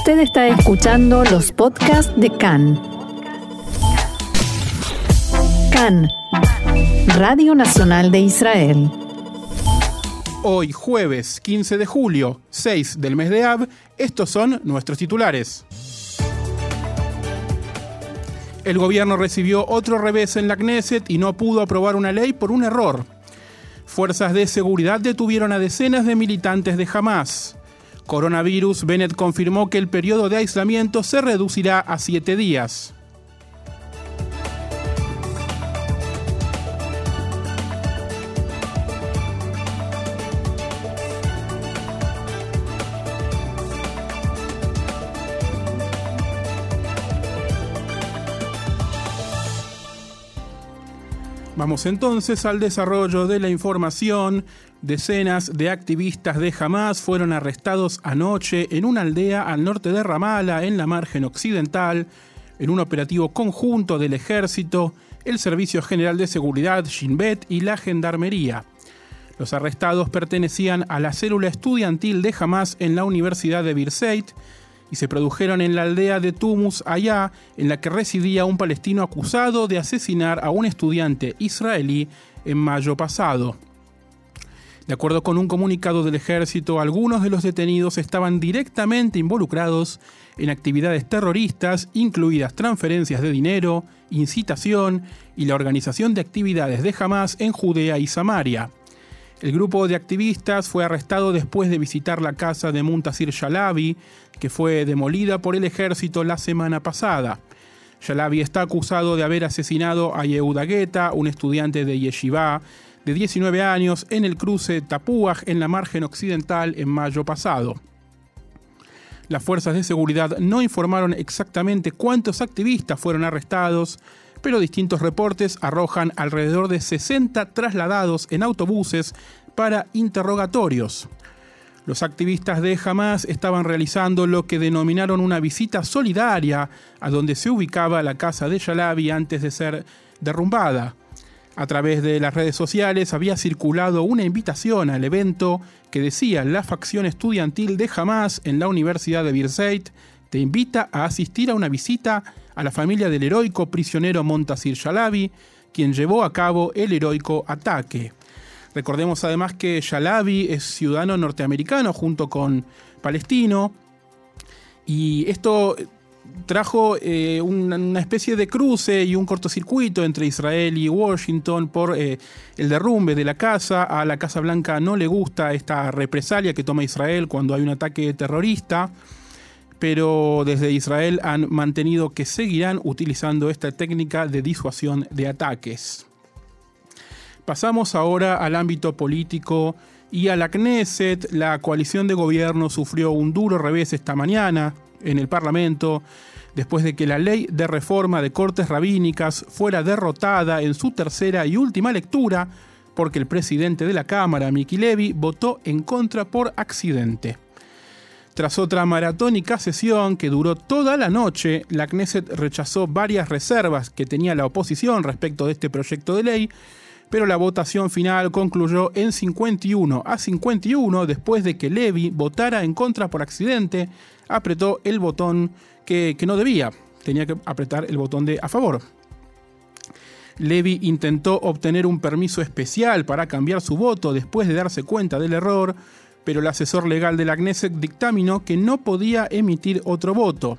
Usted está escuchando los podcasts de CAN. CAN, Radio Nacional de Israel. Hoy, jueves 15 de julio, 6 del mes de Ab, estos son nuestros titulares. El gobierno recibió otro revés en la Knesset y no pudo aprobar una ley por un error. Fuerzas de seguridad detuvieron a decenas de militantes de Hamas. Coronavirus, Bennett confirmó que el periodo de aislamiento se reducirá a siete días. Vamos entonces al desarrollo de la información. Decenas de activistas de Hamas fueron arrestados anoche en una aldea al norte de Ramallah, en la margen occidental, en un operativo conjunto del ejército, el Servicio General de Seguridad, Shin Bet y la Gendarmería. Los arrestados pertenecían a la célula estudiantil de Hamas en la Universidad de Birzeit y se produjeron en la aldea de Tumus, allá, en la que residía un palestino acusado de asesinar a un estudiante israelí en mayo pasado. De acuerdo con un comunicado del ejército, algunos de los detenidos estaban directamente involucrados en actividades terroristas, incluidas transferencias de dinero, incitación y la organización de actividades de Hamas en Judea y Samaria. El grupo de activistas fue arrestado después de visitar la casa de Muntasir Shalabi, que fue demolida por el ejército la semana pasada. Shalabi está acusado de haber asesinado a Yehuda Guetta, un estudiante de Yeshiva de 19 años, en el cruce Tapuaj en la margen occidental en mayo pasado. Las fuerzas de seguridad no informaron exactamente cuántos activistas fueron arrestados, pero distintos reportes arrojan alrededor de 60 trasladados en autobuses para interrogatorios. Los activistas de Hamas estaban realizando lo que denominaron una visita solidaria a donde se ubicaba la casa de Yalabi antes de ser derrumbada. A través de las redes sociales había circulado una invitación al evento que decía la facción estudiantil de Hamas en la Universidad de Birzeit te invita a asistir a una visita a la familia del heroico prisionero Montasir Shalabi, quien llevó a cabo el heroico ataque. Recordemos además que Shalabi es ciudadano norteamericano junto con palestino, y esto trajo eh, una, especie de cruce y un cortocircuito entre Israel y Washington por eh, el derrumbe de la casa. A la Casa Blanca no le gusta esta represalia que toma Israel cuando hay un ataque terrorista pero desde Israel han mantenido que seguirán utilizando esta técnica de disuasión de ataques. Pasamos ahora al ámbito político y a la Knesset. La coalición de gobierno sufrió un duro revés esta mañana en el Parlamento después de que la ley de reforma de cortes rabínicas fuera derrotada en su tercera y última lectura porque el presidente de la Cámara, Miki Levy, votó en contra por accidente. Tras otra maratónica sesión que duró toda la noche, la Knesset rechazó varias reservas que tenía la oposición respecto de este proyecto de ley, pero la votación final concluyó en 51 a 51 después de que Levy votara en contra por accidente, apretó el botón que, no debía, tenía que apretar el botón de a favor. Levy intentó obtener un permiso especial para cambiar su voto después de darse cuenta del error, pero el asesor legal de la Knesset dictaminó que no podía emitir otro voto.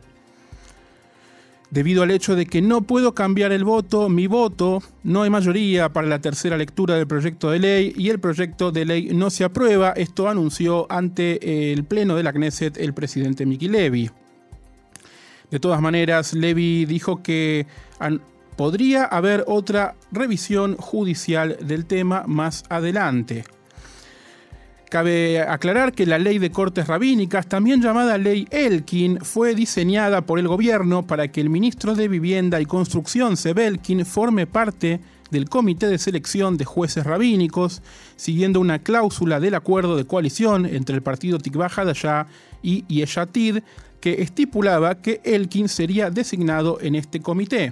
Debido al hecho de que no puedo cambiar el voto, mi voto, no hay mayoría para la tercera lectura del proyecto de ley y el proyecto de ley no se aprueba, esto anunció ante el Pleno de la Knesset el presidente Miki Levy. De todas maneras, Levy dijo que podría haber otra revisión judicial del tema más adelante. Cabe aclarar que la ley de cortes rabínicas, también llamada ley Elkin, fue diseñada por el gobierno para que el ministro de Vivienda y Construcción, Sebelkin, forme parte del comité de selección de jueces rabínicos, siguiendo una cláusula del acuerdo de coalición entre el partido Hadashah y Yeshatid, que estipulaba que Elkin sería designado en este comité.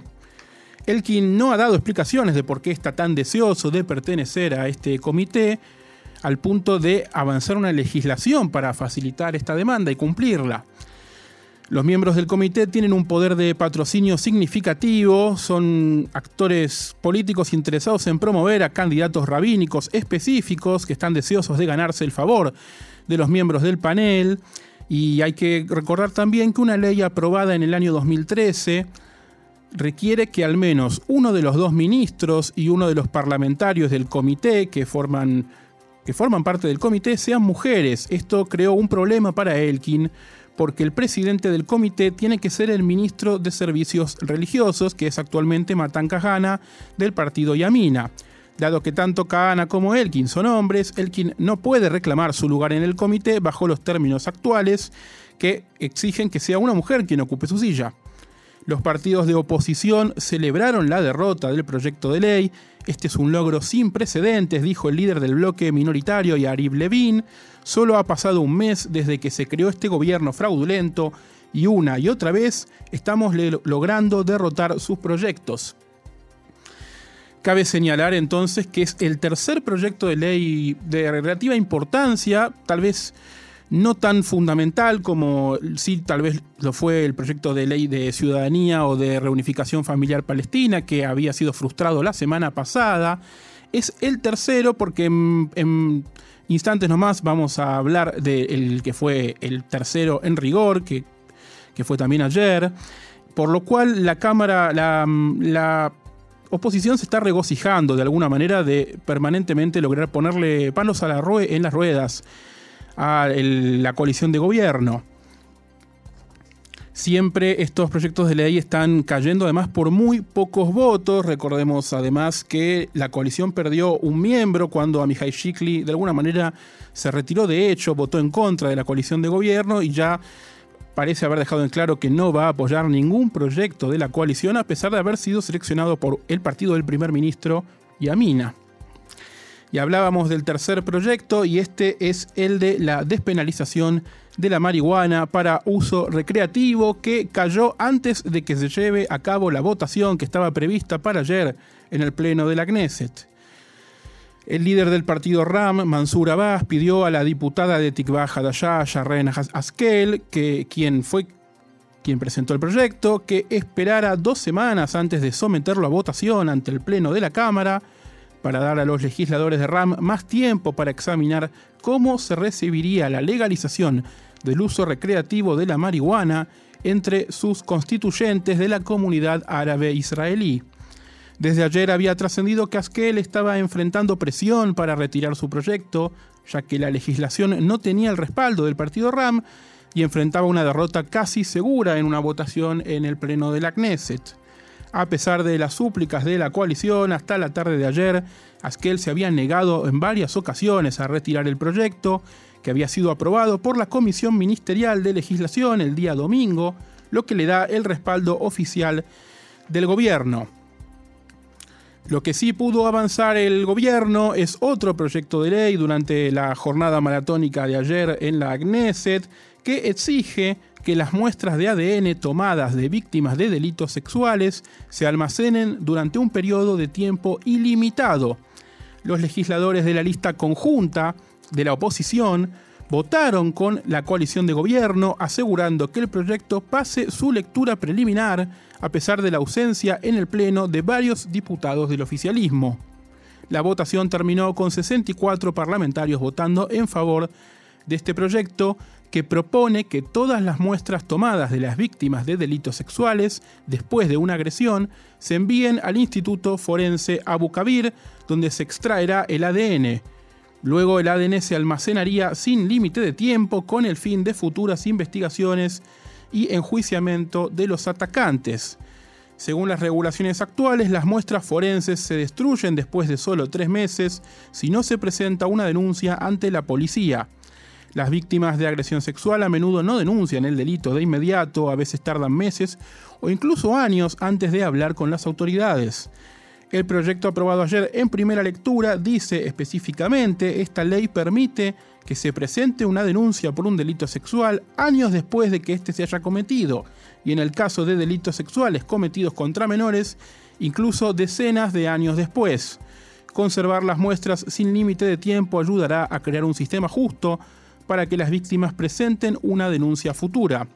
Elkin no ha dado explicaciones de por qué está tan deseoso de pertenecer a este comité, al punto de avanzar una legislación para facilitar esta demanda y cumplirla. Los miembros del comité tienen un poder de patrocinio significativo, son actores políticos interesados en promover a candidatos rabínicos específicos que están deseosos de ganarse el favor de los miembros del panel. Y hay que recordar también que una ley aprobada en el año 2013 requiere que al menos uno de los dos ministros y uno de los parlamentarios del comité que forman, que forman parte del comité sean mujeres. Esto creó un problema para Elkin porque el presidente del comité tiene que ser el ministro de Servicios Religiosos, que es actualmente Matan Kahana del partido Yamina. Dado que tanto Kahana como Elkin son hombres, Elkin no puede reclamar su lugar en el comité bajo los términos actuales que exigen que sea una mujer quien ocupe su silla. Los partidos de oposición celebraron la derrota del proyecto de ley. Este es un logro sin precedentes, dijo el líder del bloque minoritario Yarib Levin. Solo ha pasado un mes desde que se creó este gobierno fraudulento y una y otra vez estamos logrando derrotar sus proyectos. Cabe señalar entonces que es el tercer proyecto de ley de relativa importancia, tal vez no tan fundamental como sí tal vez lo fue el proyecto de ley de ciudadanía o de reunificación familiar palestina que había sido frustrado la semana pasada. Es el tercero porque en, instantes nomás vamos a hablar del que fue el tercero en rigor, que, que, fue también ayer, por lo cual la Cámara, la, la oposición se está regocijando de alguna manera de permanentemente lograr ponerle palos a la rue en las ruedas a la coalición de gobierno. Siempre estos proyectos de ley están cayendo además por muy pocos votos. Recordemos además que la coalición perdió un miembro cuando Amihai Shikli de alguna manera se retiró de hecho, votó en contra de la coalición de gobierno y ya parece haber dejado en claro que no va a apoyar ningún proyecto de la coalición a pesar de haber sido seleccionado por el partido del primer ministro Yamina. Y hablábamos del tercer proyecto y este es el de la despenalización de la marihuana para uso recreativo que cayó antes de que se lleve a cabo la votación que estaba prevista para ayer en el Pleno de la Knesset. El líder del partido RAM, Mansur Abbas, pidió a la diputada de Tikva Hadashah, Sharren Askel, que, quien fue quien presentó el proyecto, que esperara dos semanas antes de someterlo a votación ante el Pleno de la Cámara para dar a los legisladores de RAM más tiempo para examinar cómo se recibiría la legalización del uso recreativo de la marihuana entre sus constituyentes de la comunidad árabe israelí. Desde ayer había trascendido que Askel estaba enfrentando presión para retirar su proyecto, ya que la legislación no tenía el respaldo del partido RAM y enfrentaba una derrota casi segura en una votación en el pleno de la Knesset. A pesar de las súplicas de la coalición, hasta la tarde de ayer, Askel se había negado en varias ocasiones a retirar el proyecto, que había sido aprobado por la Comisión Ministerial de Legislación el día domingo, lo que le da el respaldo oficial del gobierno. Lo que sí pudo avanzar el gobierno es otro proyecto de ley durante la jornada maratónica de ayer en la Agneset que exige que las muestras de ADN tomadas de víctimas de delitos sexuales se almacenen durante un periodo de tiempo ilimitado. Los legisladores de la lista conjunta de la oposición votaron con la coalición de gobierno asegurando que el proyecto pase su lectura preliminar a pesar de la ausencia en el Pleno de varios diputados del oficialismo. La votación terminó con 64 parlamentarios votando en favor de este proyecto que propone que todas las muestras tomadas de las víctimas de delitos sexuales después de una agresión se envíen al Instituto Forense Abu Kabir, donde se extraerá el ADN. Luego el ADN se almacenaría sin límite de tiempo con el fin de futuras investigaciones y enjuiciamiento de los atacantes. Según las regulaciones actuales, las muestras forenses se destruyen después de solo tres meses si no se presenta una denuncia ante la policía. Las víctimas de agresión sexual a menudo no denuncian el delito de inmediato, a veces tardan meses o incluso años antes de hablar con las autoridades. El proyecto aprobado ayer en primera lectura dice específicamente, esta ley permite que se presente una denuncia por un delito sexual años después de que éste se haya cometido, y en el caso de delitos sexuales cometidos contra menores, incluso decenas de años después. Conservar las muestras sin límite de tiempo ayudará a crear un sistema justo para que las víctimas presenten una denuncia futura.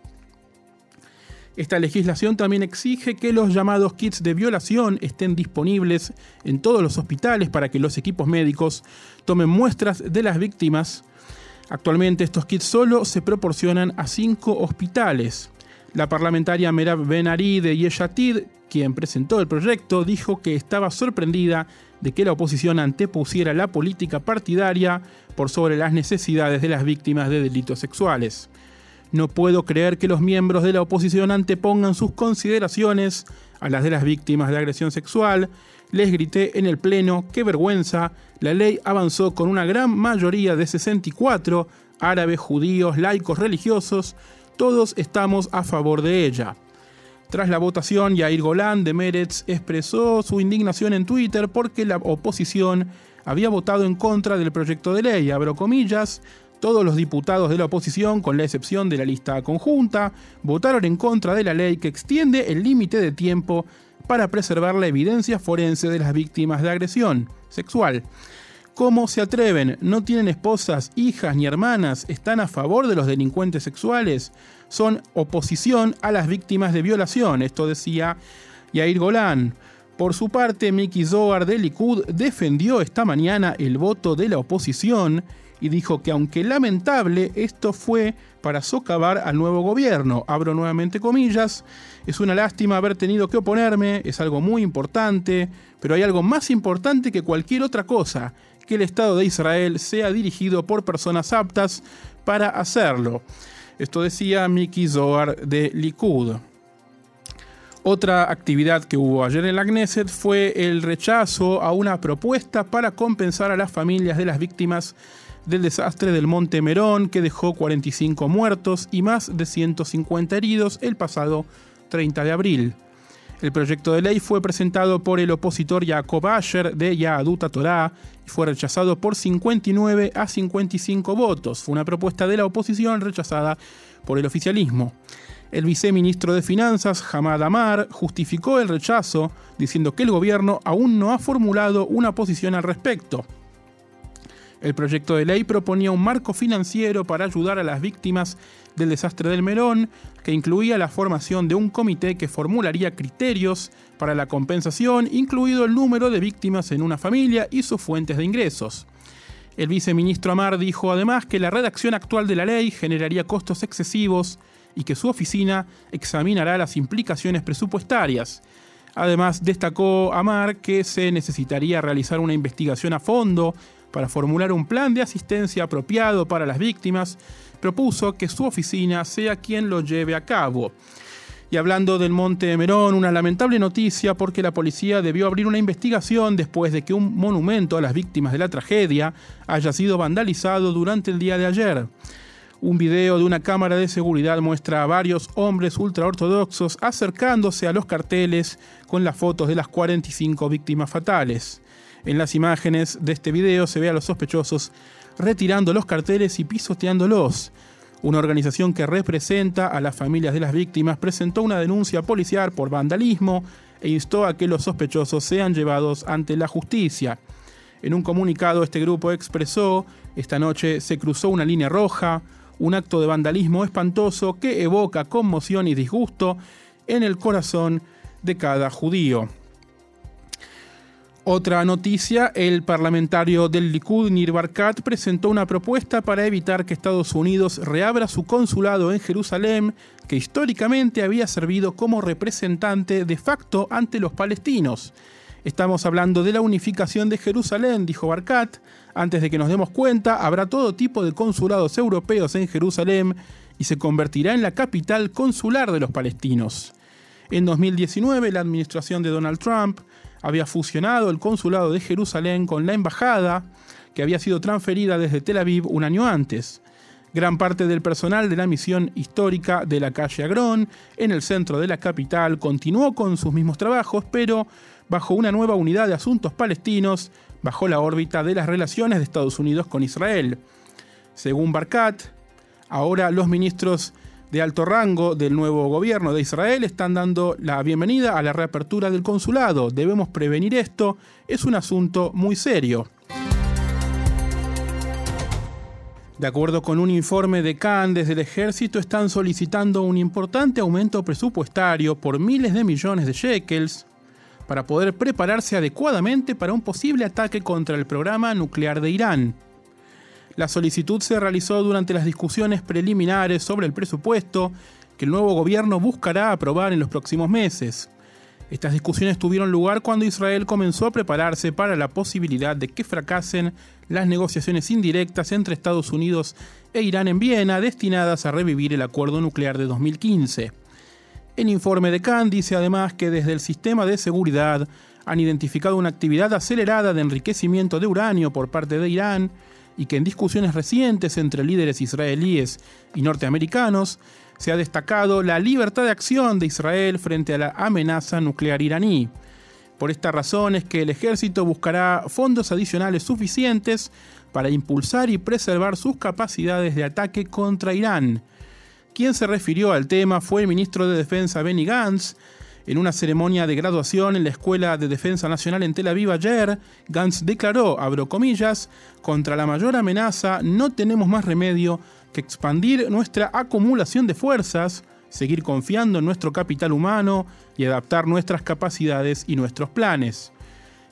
Esta legislación también exige que los llamados kits de violación estén disponibles en todos los hospitales para que los equipos médicos tomen muestras de las víctimas. Actualmente estos kits solo se proporcionan a cinco hospitales. La parlamentaria Merab Ben-Ari de Yeshatid, quien presentó el proyecto, dijo que estaba sorprendida de que la oposición antepusiera la política partidaria por sobre las necesidades de las víctimas de delitos sexuales. No puedo creer que los miembros de la oposición antepongan sus consideraciones a las de las víctimas de agresión sexual. Les grité en el Pleno, qué vergüenza, la ley avanzó con una gran mayoría de 64, árabes, judíos, laicos, religiosos, todos estamos a favor de ella. Tras la votación, Yair Golan de Meretz expresó su indignación en Twitter porque la oposición había votado en contra del proyecto de ley, abro comillas, todos los diputados de la oposición, con la excepción de la lista conjunta, votaron en contra de la ley que extiende el límite de tiempo para preservar la evidencia forense de las víctimas de agresión sexual. ¿Cómo se atreven? ¿No tienen esposas, hijas ni hermanas? ¿Están a favor de los delincuentes sexuales? Son oposición a las víctimas de violación. Esto decía Yair Golán. Por su parte, Miki Zohar de Likud defendió esta mañana el voto de la oposición y dijo que aunque lamentable, esto fue para socavar al nuevo gobierno. Abro nuevamente comillas, es una lástima haber tenido que oponerme, es algo muy importante, pero hay algo más importante que cualquier otra cosa, que el Estado de Israel sea dirigido por personas aptas para hacerlo. Esto decía Miki Zohar de Likud. Otra actividad que hubo ayer en la Knesset fue el rechazo a una propuesta para compensar a las familias de las víctimas del desastre del Monte Merón que dejó 45 muertos y más de 150 heridos el pasado 30 de abril. El proyecto de ley fue presentado por el opositor Jacob Asher de Yaduta Torah y fue rechazado por 59 a 55 votos. Fue una propuesta de la oposición rechazada por el oficialismo. El viceministro de Finanzas, Hamad Amar, justificó el rechazo diciendo que el gobierno aún no ha formulado una posición al respecto. El proyecto de ley proponía un marco financiero para ayudar a las víctimas del desastre del Merón, que incluía la formación de un comité que formularía criterios para la compensación, incluido el número de víctimas en una familia y sus fuentes de ingresos. El viceministro Amar dijo además que la redacción actual de la ley generaría costos excesivos y que su oficina examinará las implicaciones presupuestarias. Además, destacó Amar que se necesitaría realizar una investigación a fondo para formular un plan de asistencia apropiado para las víctimas, propuso que su oficina sea quien lo lleve a cabo. Y hablando del Monte Merón, una lamentable noticia porque la policía debió abrir una investigación después de que un monumento a las víctimas de la tragedia haya sido vandalizado durante el día de ayer. Un video de una cámara de seguridad muestra a varios hombres ultraortodoxos acercándose a los carteles con las fotos de las 45 víctimas fatales. En las imágenes de este video se ve a los sospechosos retirando los carteles y pisoteándolos. Una organización que representa a las familias de las víctimas presentó una denuncia policial por vandalismo e instó a que los sospechosos sean llevados ante la justicia. En un comunicado este grupo expresó, esta noche se cruzó una línea roja, un acto de vandalismo espantoso que evoca conmoción y disgusto en el corazón de cada judío. Otra noticia, el parlamentario del Likud, Nir Barkat, presentó una propuesta para evitar que Estados Unidos reabra su consulado en Jerusalén, que históricamente había servido como representante de facto ante los palestinos. Estamos hablando de la unificación de Jerusalén, dijo Barkat. Antes de que nos demos cuenta, habrá todo tipo de consulados europeos en Jerusalén y se convertirá en la capital consular de los palestinos. En 2019, la administración de Donald Trump había fusionado el consulado de Jerusalén con la embajada que había sido transferida desde Tel Aviv un año antes. Gran parte del personal de la misión histórica de la calle Agrón, en el centro de la capital, continuó con sus mismos trabajos, pero bajo una nueva unidad de asuntos palestinos, bajo la órbita de las relaciones de Estados Unidos con Israel. Según Barkat, ahora los ministros de alto rango del nuevo gobierno de Israel están dando la bienvenida a la reapertura del consulado. Debemos prevenir esto, es un asunto muy serio. De acuerdo con un informe de Cannes, desde el ejército están solicitando un importante aumento presupuestario por miles de millones de shekels para poder prepararse adecuadamente para un posible ataque contra el programa nuclear de Irán. La solicitud se realizó durante las discusiones preliminares sobre el presupuesto que el nuevo gobierno buscará aprobar en los próximos meses. Estas discusiones tuvieron lugar cuando Israel comenzó a prepararse para la posibilidad de que fracasen las negociaciones indirectas entre Estados Unidos e Irán en Viena destinadas a revivir el acuerdo nuclear de 2015. El informe de Khan dice además que desde el sistema de seguridad han identificado una actividad acelerada de enriquecimiento de uranio por parte de Irán y que en discusiones recientes entre líderes israelíes y norteamericanos se ha destacado la libertad de acción de Israel frente a la amenaza nuclear iraní. Por esta razón es que el ejército buscará fondos adicionales suficientes para impulsar y preservar sus capacidades de ataque contra Irán. Quien se refirió al tema fue el ministro de Defensa Benny Gantz, en una ceremonia de graduación en la Escuela de Defensa Nacional en Tel Aviv ayer, Gantz declaró, abro comillas, contra la mayor amenaza no tenemos más remedio que expandir nuestra acumulación de fuerzas, seguir confiando en nuestro capital humano y adaptar nuestras capacidades y nuestros planes.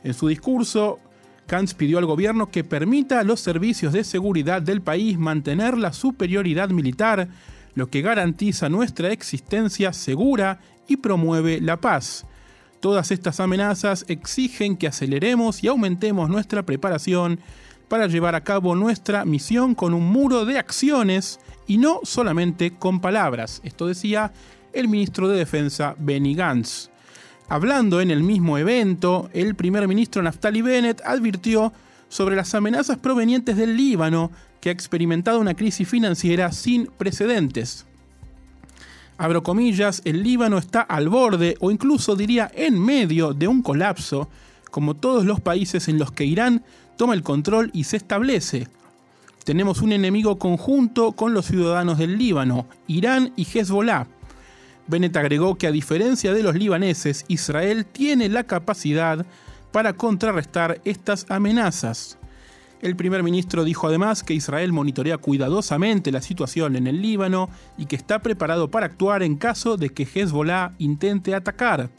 En su discurso, Gantz pidió al gobierno que permita a los servicios de seguridad del país mantener la superioridad militar, lo que garantiza nuestra existencia segura y promueve la paz. Todas estas amenazas exigen que aceleremos y aumentemos nuestra preparación para llevar a cabo nuestra misión con un muro de acciones y no solamente con palabras. Esto decía el ministro de Defensa Benny Gantz. Hablando en el mismo evento, el primer ministro Naftali Bennett advirtió sobre las amenazas provenientes del Líbano, que ha experimentado una crisis financiera sin precedentes abro comillas, el Líbano está al borde o incluso diría en medio de un colapso, como todos los países en los que Irán toma el control y se establece. Tenemos un enemigo conjunto con los ciudadanos del Líbano, Irán y Hezbollah. Bennett agregó que a diferencia de los libaneses, Israel tiene la capacidad para contrarrestar estas amenazas. El primer ministro dijo además que Israel monitorea cuidadosamente la situación en el Líbano y que está preparado para actuar en caso de que Hezbollah intente atacar.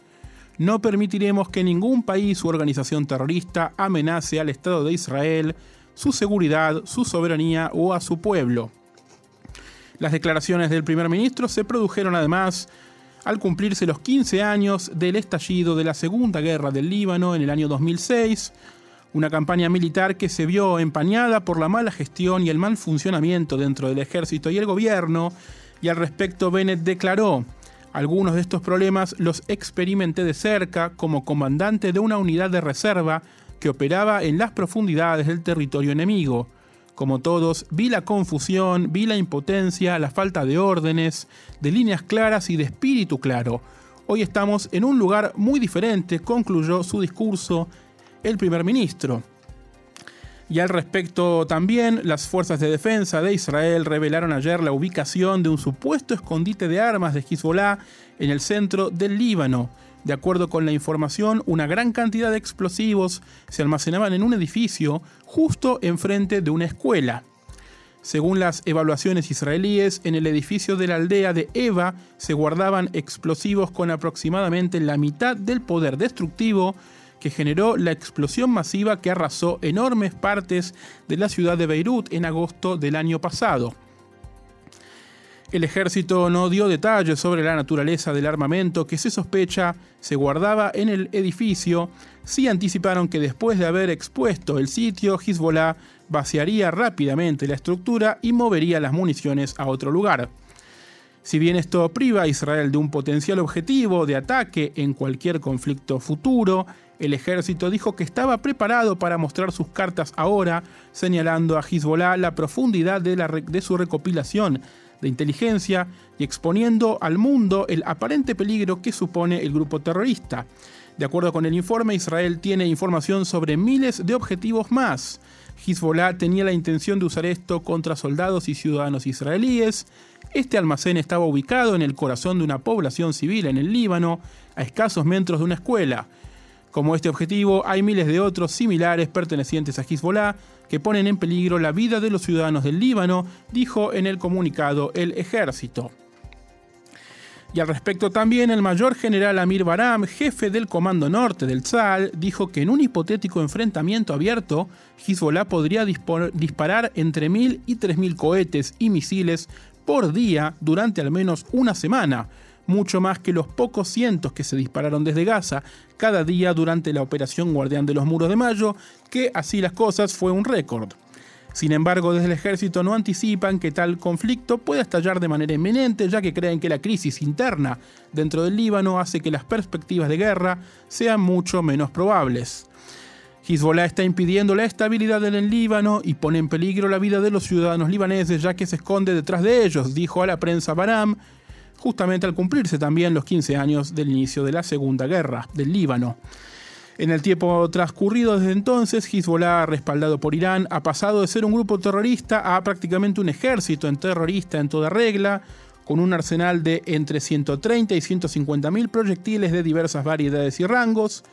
No permitiremos que ningún país u organización terrorista amenace al Estado de Israel, su seguridad, su soberanía o a su pueblo. Las declaraciones del primer ministro se produjeron además al cumplirse los 15 años del estallido de la Segunda Guerra del Líbano en el año 2006, una campaña militar que se vio empañada por la mala gestión y el mal funcionamiento dentro del ejército y el gobierno, y al respecto Bennett declaró, algunos de estos problemas los experimenté de cerca como comandante de una unidad de reserva que operaba en las profundidades del territorio enemigo. Como todos, vi la confusión, vi la impotencia, la falta de órdenes, de líneas claras y de espíritu claro. Hoy estamos en un lugar muy diferente, concluyó su discurso el primer ministro. Y al respecto también, las fuerzas de defensa de Israel revelaron ayer la ubicación de un supuesto escondite de armas de Hezbollah en el centro del Líbano. De acuerdo con la información, una gran cantidad de explosivos se almacenaban en un edificio justo enfrente de una escuela. Según las evaluaciones israelíes, en el edificio de la aldea de Eva se guardaban explosivos con aproximadamente la mitad del poder destructivo que generó la explosión masiva que arrasó enormes partes de la ciudad de Beirut en agosto del año pasado. El ejército no dio detalles sobre la naturaleza del armamento que se sospecha se guardaba en el edificio, sí anticiparon que después de haber expuesto el sitio, Hezbollah vaciaría rápidamente la estructura y movería las municiones a otro lugar. Si bien esto priva a Israel de un potencial objetivo de ataque en cualquier conflicto futuro, el ejército dijo que estaba preparado para mostrar sus cartas ahora, señalando a Hezbollah la profundidad de, su recopilación de inteligencia y exponiendo al mundo el aparente peligro que supone el grupo terrorista. De acuerdo con el informe, Israel tiene información sobre miles de objetivos más. Hezbollah tenía la intención de usar esto contra soldados y ciudadanos israelíes. Este almacén estaba ubicado en el corazón de una población civil en el Líbano, a escasos metros de una escuela. Como este objetivo, hay miles de otros similares pertenecientes a Hezbollah que ponen en peligro la vida de los ciudadanos del Líbano, dijo en el comunicado el ejército. Y al respecto también el mayor general Amir Baram, jefe del Comando Norte del Tzal, dijo que en un hipotético enfrentamiento abierto, Hezbollah podría disparar entre 1.000 y 3.000 cohetes y misiles por día durante al menos una semana, mucho más que los pocos cientos que se dispararon desde Gaza cada día durante la operación Guardián de los Muros de Mayo, que así las cosas fue un récord. Sin embargo, desde el ejército no anticipan que tal conflicto pueda estallar de manera inminente, ya que creen que la crisis interna dentro del Líbano hace que las perspectivas de guerra sean mucho menos probables. Hezbollah está impidiendo la estabilidad en el Líbano y pone en peligro la vida de los ciudadanos libaneses ya que se esconde detrás de ellos, dijo a la prensa Baram, justamente al cumplirse también los 15 años del inicio de la Segunda Guerra del Líbano. En el tiempo transcurrido desde entonces, Hezbollah, respaldado por Irán, ha pasado de ser un grupo terrorista a prácticamente un ejército en terrorista en toda regla, con un arsenal de entre 130 y 150 mil proyectiles de diversas variedades y rangos,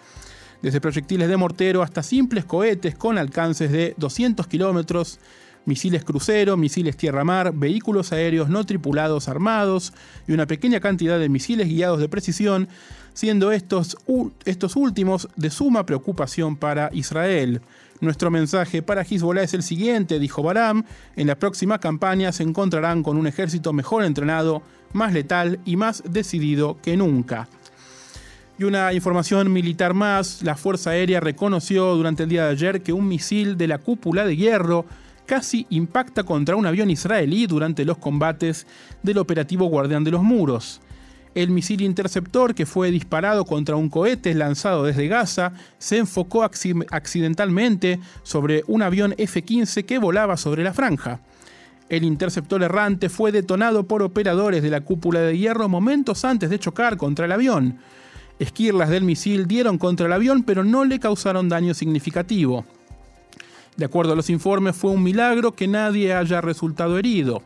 desde proyectiles de mortero hasta simples cohetes con alcances de 200 kilómetros, misiles crucero, misiles tierra-mar, vehículos aéreos no tripulados armados y una pequeña cantidad de misiles guiados de precisión, siendo estos, estos últimos de suma preocupación para Israel. Nuestro mensaje para Hezbollah es el siguiente, dijo Baram, en la próxima campaña se encontrarán con un ejército mejor entrenado, más letal y más decidido que nunca. Y una información militar más, la Fuerza Aérea reconoció durante el día de ayer que un misil de la cúpula de hierro casi impacta contra un avión israelí durante los combates del operativo Guardián de los Muros. El misil interceptor que fue disparado contra un cohete lanzado desde Gaza se enfocó accidentalmente sobre un avión F-15 que volaba sobre la franja. El interceptor errante fue detonado por operadores de la cúpula de hierro momentos antes de chocar contra el avión. Esquirlas del misil dieron contra el avión pero no le causaron daño significativo. De acuerdo a los informes, fue un milagro que nadie haya resultado herido.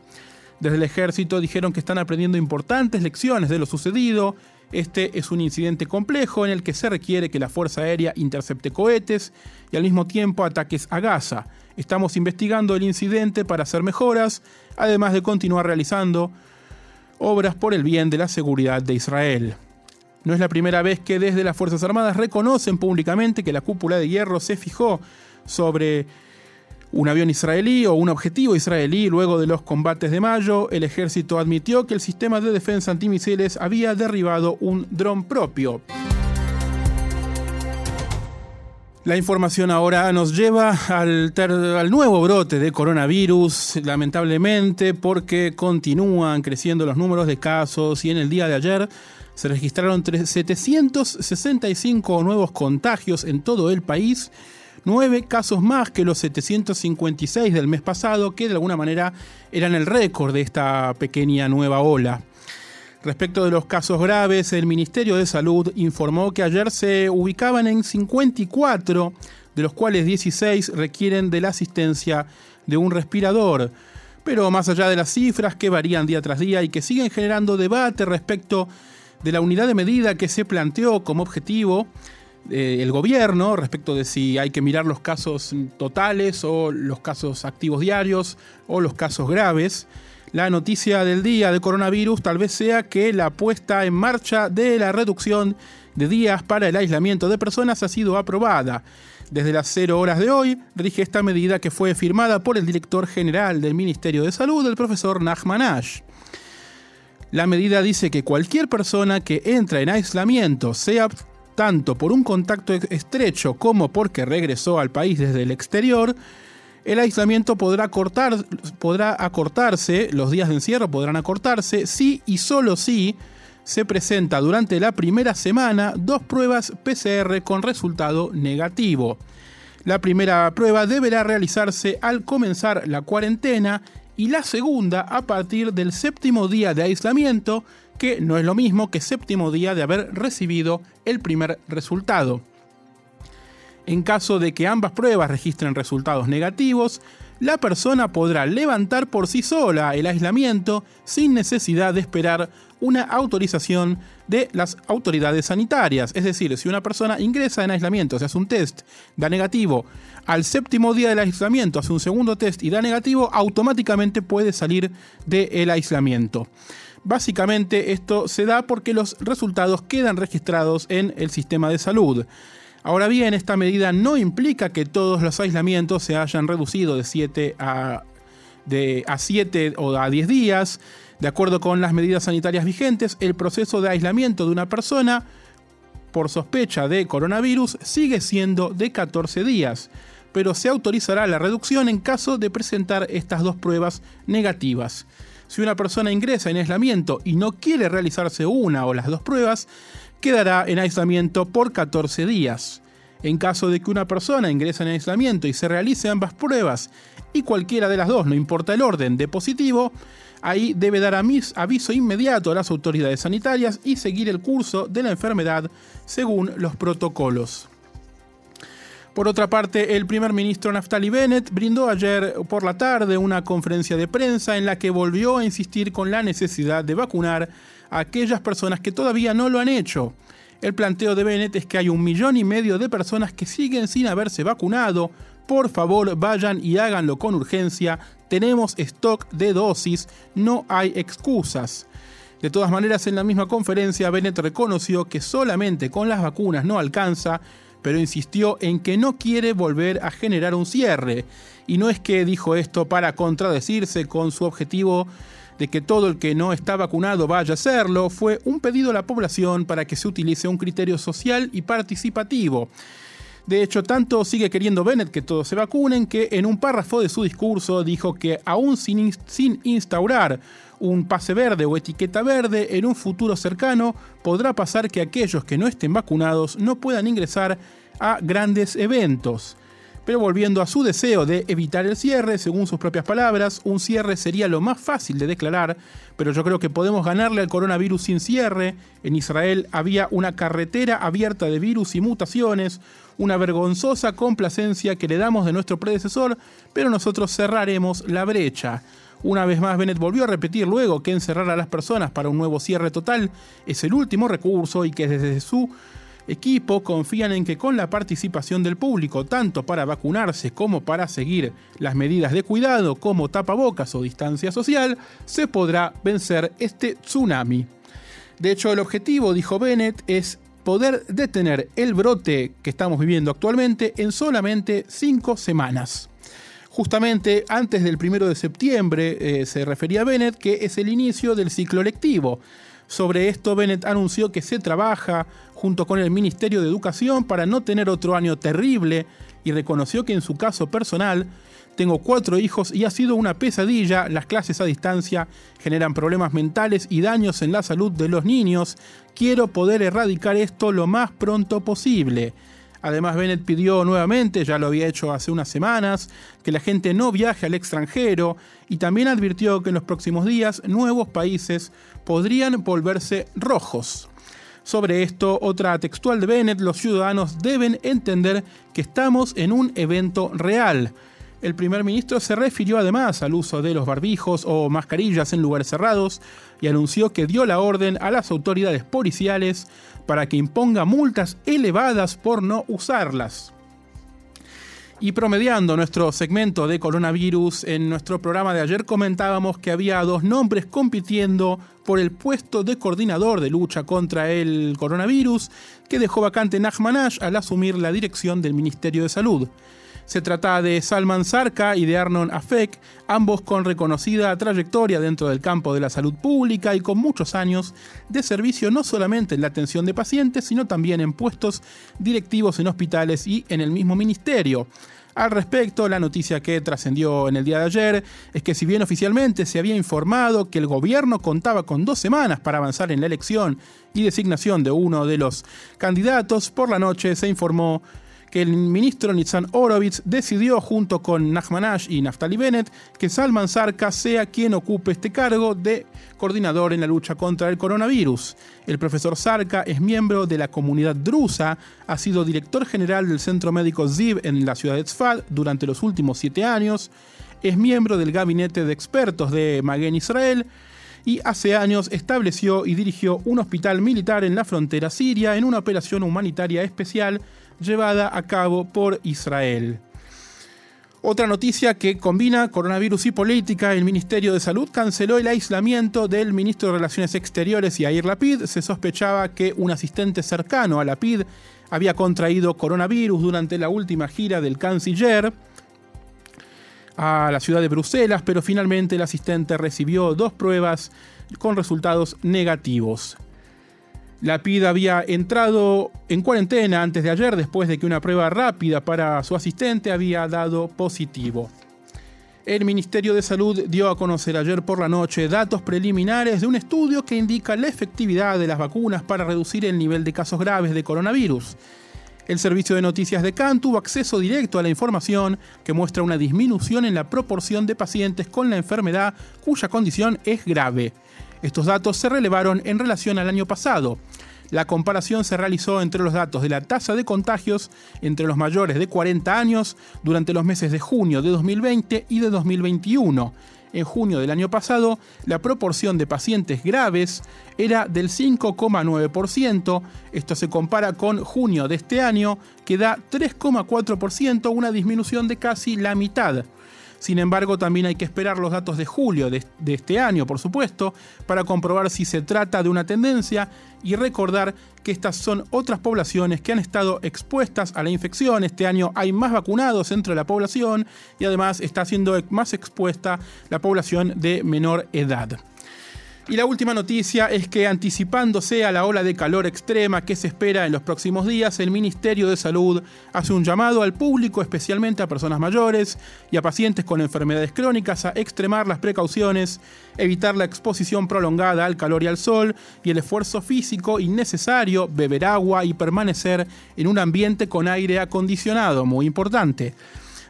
Desde el ejército dijeron que están aprendiendo importantes lecciones de lo sucedido. Este es un incidente complejo en el que se requiere que la Fuerza Aérea intercepte cohetes y al mismo tiempo ataques a Gaza. Estamos investigando el incidente para hacer mejoras, además de continuar realizando obras por el bien de la seguridad de Israel. No es la primera vez que desde las Fuerzas Armadas reconocen públicamente que la cúpula de hierro se fijó sobre un avión israelí o un objetivo israelí luego de los combates de mayo, el ejército admitió que el sistema de defensa antimisiles había derribado un dron propio. La información ahora nos lleva al, al, nuevo brote de coronavirus, lamentablemente porque continúan creciendo los números de casos y en el día de ayer se registraron 765 nuevos contagios en todo el país nueve casos más que los 756 del mes pasado, que de alguna manera eran el récord de esta pequeña nueva ola. Respecto de los casos graves, el Ministerio de Salud informó que ayer se ubicaban en 54, de los cuales 16 requieren de la asistencia de un respirador. Pero más allá de las cifras que varían día tras día y que siguen generando debate respecto de la unidad de medida que se planteó como objetivo, eh, el gobierno respecto de si hay que mirar los casos totales o los casos activos diarios o los casos graves. La noticia del día de coronavirus tal vez sea que la puesta en marcha de la reducción de días para el aislamiento de personas ha sido aprobada. Desde las 0 horas de hoy rige esta medida que fue firmada por el director general del Ministerio de Salud, el profesor Nachman Ash. La medida dice que cualquier persona que entra en aislamiento, sea tanto por un contacto estrecho como porque regresó al país desde el exterior, el aislamiento podrá, cortar, podrá acortarse, los días de encierro podrán acortarse si y solo si se presenta durante la primera semana dos pruebas PCR con resultado negativo. La primera prueba deberá realizarse al comenzar la cuarentena y la segunda a partir del séptimo día de aislamiento que no es lo mismo que séptimo día de haber recibido el primer resultado. En caso de que ambas pruebas registren resultados negativos, la persona podrá levantar por sí sola el aislamiento sin necesidad de esperar una autorización de las autoridades sanitarias. Es decir, si una persona ingresa en aislamiento, se hace un test, da negativo, al séptimo día del aislamiento hace un segundo test y da negativo, automáticamente puede salir del aislamiento. Básicamente esto se da porque los resultados quedan registrados en el sistema de salud. Ahora bien, esta medida no implica que todos los aislamientos se hayan reducido de 7 a, de, a 7 o a 10 días. De acuerdo con las medidas sanitarias vigentes, el proceso de aislamiento de una persona por sospecha de coronavirus sigue siendo de 14 días, pero se autorizará la reducción en caso de presentar estas dos pruebas negativas. Si una persona ingresa en aislamiento y no quiere realizarse una o las dos pruebas, quedará en aislamiento por 14 días. En caso de que una persona ingrese en aislamiento y se realice ambas pruebas y cualquiera de las dos, no importa el orden, de positivo, ahí debe dar aviso inmediato a las autoridades sanitarias y seguir el curso de la enfermedad según los protocolos. Por otra parte, el primer ministro Naftali Bennett brindó ayer por la tarde una conferencia de prensa en la que volvió a insistir con la necesidad de vacunar aquellas personas que todavía no lo han hecho. El planteo de Bennett es que hay un millón y medio de personas que siguen sin haberse vacunado. Por favor, vayan y háganlo con urgencia. Tenemos stock de dosis, no hay excusas. De todas maneras, en la misma conferencia, Bennett reconoció que solamente con las vacunas no alcanza, pero insistió en que no quiere volver a generar un cierre. Y no es que dijo esto para contradecirse con su objetivo de que todo el que no está vacunado vaya a hacerlo, fue un pedido a la población para que se utilice un criterio social y participativo. De hecho, tanto sigue queriendo Bennett que todos se vacunen que en un párrafo de su discurso dijo que aún sin, sin, instaurar un pase verde o etiqueta verde, en un futuro cercano podrá pasar que aquellos que no estén vacunados no puedan ingresar a grandes eventos. Pero volviendo a su deseo de evitar el cierre, según sus propias palabras, un cierre sería lo más fácil de declarar, pero yo creo que podemos ganarle al coronavirus sin cierre. En Israel había una carretera abierta de virus y mutaciones, una vergonzosa complacencia que le damos de nuestro predecesor, pero nosotros cerraremos la brecha. Una vez más, Bennett volvió a repetir luego que encerrar a las personas para un nuevo cierre total es el último recurso y que desde su equipo confían en que con la participación del público, tanto para vacunarse como para seguir las medidas de cuidado como tapabocas o distancia social, se podrá vencer este tsunami. De hecho, el objetivo, dijo Bennett, es poder detener el brote que estamos viviendo actualmente en solamente cinco semanas. Justamente antes del primero de septiembre eh, se refería Bennett que es el inicio del ciclo lectivo. Sobre esto, Bennett anunció que se trabaja junto con el Ministerio de Educación para no tener otro año terrible y reconoció que en su caso personal, tengo cuatro hijos y ha sido una pesadilla, las clases a distancia generan problemas mentales y daños en la salud de los niños, quiero poder erradicar esto lo más pronto posible. Además, Bennett pidió nuevamente, ya lo había hecho hace unas semanas, que la gente no viaje al extranjero y también advirtió que en los próximos días nuevos países podrían volverse rojos. Sobre esto, otra textual de Bennett, los ciudadanos deben entender que estamos en un evento real. El primer ministro se refirió además al uso de los barbijos o mascarillas en lugares cerrados y anunció que dio la orden a las autoridades policiales para que imponga multas elevadas por no usarlas. Y promediando nuestro segmento de coronavirus, en nuestro programa de ayer comentábamos que había dos nombres compitiendo por el puesto de coordinador de lucha contra el coronavirus que dejó vacante Nachmanash al asumir la dirección del Ministerio de Salud. Se trata de Salman Sarka y de Arnon Afek, ambos con reconocida trayectoria dentro del campo de la salud pública y con muchos años de servicio no solamente en la atención de pacientes, sino también en puestos directivos en hospitales y en el mismo ministerio. Al respecto, la noticia que trascendió en el día de ayer es que si bien oficialmente se había informado que el gobierno contaba con dos semanas para avanzar en la elección y designación de uno de los candidatos, por la noche se informó que el ministro Nitzan Orovitz decidió junto con Nachmanash y Naftali Bennett que Salman Sarka sea quien ocupe este cargo de coordinador en la lucha contra el coronavirus. El profesor Sarka es miembro de la comunidad drusa, ha sido director general del Centro Médico Ziv en la ciudad de Tzfat durante los últimos siete años, es miembro del gabinete de expertos de Magen Israel, y hace años estableció y dirigió un hospital militar en la frontera siria en una operación humanitaria especial llevada a cabo por Israel. Otra noticia que combina coronavirus y política, el Ministerio de Salud canceló el aislamiento del ministro de Relaciones Exteriores Yair Lapid. Se sospechaba que un asistente cercano a Lapid había contraído coronavirus durante la última gira del canciller a la ciudad de Bruselas, pero finalmente el asistente recibió dos pruebas con resultados negativos. La PID había entrado en cuarentena antes de ayer después de que una prueba rápida para su asistente había dado positivo. El Ministerio de Salud dio a conocer ayer por la noche datos preliminares de un estudio que indica la efectividad de las vacunas para reducir el nivel de casos graves de coronavirus. El servicio de noticias de Cannes tuvo acceso directo a la información que muestra una disminución en la proporción de pacientes con la enfermedad cuya condición es grave. Estos datos se relevaron en relación al año pasado. La comparación se realizó entre los datos de la tasa de contagios entre los mayores de 40 años durante los meses de junio de 2020 y de 2021 en junio del año pasado, la proporción de pacientes graves era del 5,9%. Esto se compara con junio de este año, que da 3,4%, una disminución de casi la mitad. Sin embargo, también hay que esperar los datos de julio de, este año, por supuesto, para comprobar si se trata de una tendencia y recordar que estas son otras poblaciones que han estado expuestas a la infección. Este año hay más vacunados entre la población y además está siendo más expuesta la población de menor edad. Y la última noticia es que anticipándose a la ola de calor extrema que se espera en los próximos días, el Ministerio de Salud hace un llamado al público, especialmente a personas mayores y a pacientes con enfermedades crónicas, a extremar las precauciones, evitar la exposición prolongada al calor y al sol y el esfuerzo físico innecesario, beber agua y permanecer en un ambiente con aire acondicionado, muy importante.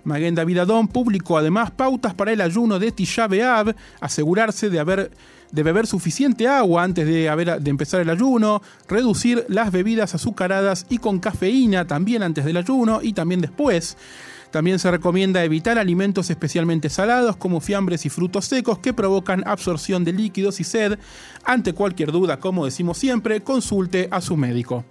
Maguen David Adón publicó además pautas para el ayuno de Tisha asegurarse de haber de beber suficiente agua antes de, de empezar el ayuno, reducir las bebidas azucaradas y con cafeína también antes del ayuno y también después. También se recomienda evitar alimentos especialmente salados como fiambres y frutos secos que provocan absorción de líquidos y sed. Ante cualquier duda, como decimos siempre, consulte a su médico.